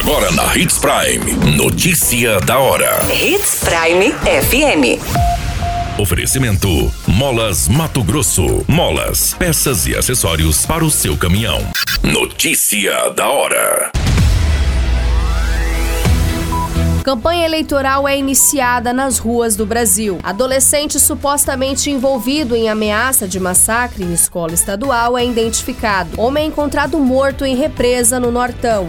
Agora na Hits Prime. Notícia da hora. Hits Prime FM. Oferecimento: Molas Mato Grosso. Molas, peças e acessórios para o seu caminhão. Notícia da hora. Campanha eleitoral é iniciada nas ruas do Brasil. Adolescente supostamente envolvido em ameaça de massacre em escola estadual é identificado. Homem é encontrado morto em represa no Nortão.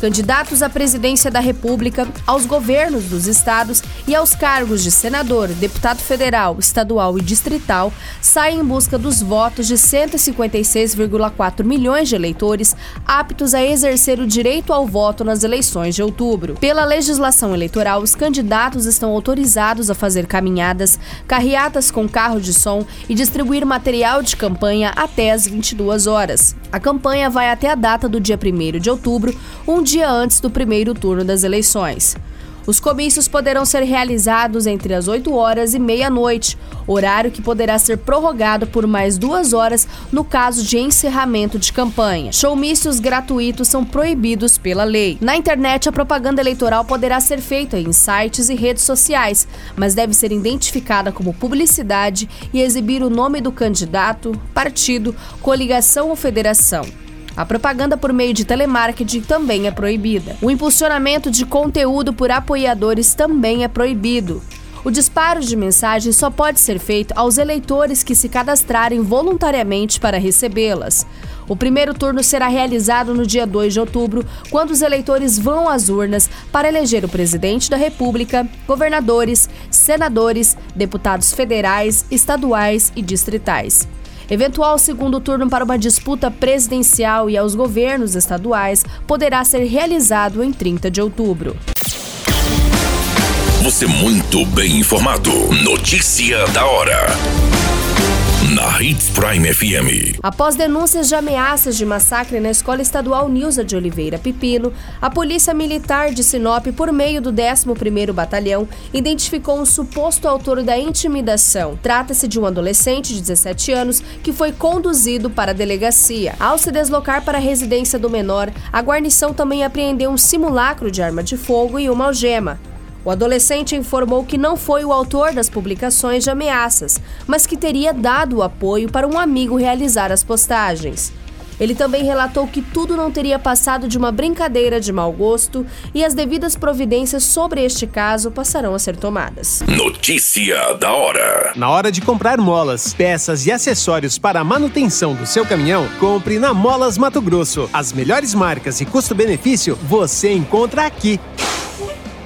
Candidatos à presidência da República, aos governos dos estados e aos cargos de senador, deputado federal, estadual e distrital saem em busca dos votos de 156,4 milhões de eleitores aptos a exercer o direito ao voto nas eleições de outubro. Pela legislação eleitoral, os candidatos estão autorizados a fazer caminhadas, carreatas com carro de som e distribuir material de campanha até as 22 horas. A campanha vai até a data do dia 1 de outubro, um dia antes do primeiro turno das eleições. Os comícios poderão ser realizados entre as 8 horas e meia-noite, horário que poderá ser prorrogado por mais duas horas no caso de encerramento de campanha. Showmícios gratuitos são proibidos pela lei. Na internet, a propaganda eleitoral poderá ser feita em sites e redes sociais, mas deve ser identificada como publicidade e exibir o nome do candidato, partido, coligação ou federação. A propaganda por meio de telemarketing também é proibida. O impulsionamento de conteúdo por apoiadores também é proibido. O disparo de mensagens só pode ser feito aos eleitores que se cadastrarem voluntariamente para recebê-las. O primeiro turno será realizado no dia 2 de outubro, quando os eleitores vão às urnas para eleger o presidente da República, governadores, senadores, deputados federais, estaduais e distritais. Eventual segundo turno para uma disputa presidencial e aos governos estaduais poderá ser realizado em 30 de outubro. Você muito bem informado. Notícia da hora na Hits Prime FM. Após denúncias de ameaças de massacre na Escola Estadual Nilza de Oliveira Pipino, a Polícia Militar de Sinop, por meio do 11º Batalhão, identificou um suposto autor da intimidação. Trata-se de um adolescente de 17 anos que foi conduzido para a delegacia. Ao se deslocar para a residência do menor, a guarnição também apreendeu um simulacro de arma de fogo e uma algema. O adolescente informou que não foi o autor das publicações de ameaças, mas que teria dado o apoio para um amigo realizar as postagens. Ele também relatou que tudo não teria passado de uma brincadeira de mau gosto e as devidas providências sobre este caso passarão a ser tomadas. Notícia da hora: Na hora de comprar molas, peças e acessórios para a manutenção do seu caminhão, compre na Molas Mato Grosso. As melhores marcas e custo-benefício você encontra aqui.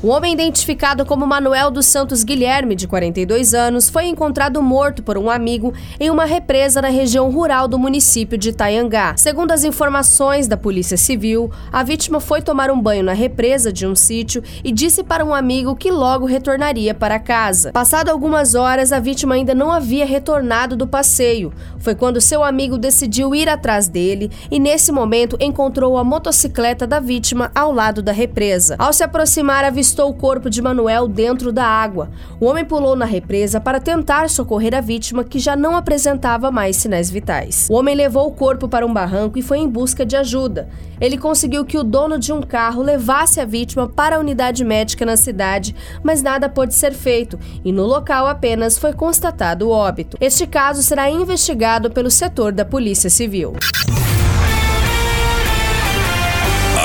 O homem identificado como Manuel dos Santos Guilherme, de 42 anos, foi encontrado morto por um amigo em uma represa na região rural do município de Itaiangá. Segundo as informações da Polícia Civil, a vítima foi tomar um banho na represa de um sítio e disse para um amigo que logo retornaria para casa. Passado algumas horas, a vítima ainda não havia retornado do passeio. Foi quando seu amigo decidiu ir atrás dele e, nesse momento, encontrou a motocicleta da vítima ao lado da represa. Ao se aproximar, avistou avistou o corpo de Manuel dentro da água. O homem pulou na represa para tentar socorrer a vítima, que já não apresentava mais sinais vitais. O homem levou o corpo para um barranco e foi em busca de ajuda. Ele conseguiu que o dono de um carro levasse a vítima para a unidade médica na cidade, mas nada pôde ser feito e no local apenas foi constatado o óbito. Este caso será investigado pelo setor da Polícia Civil.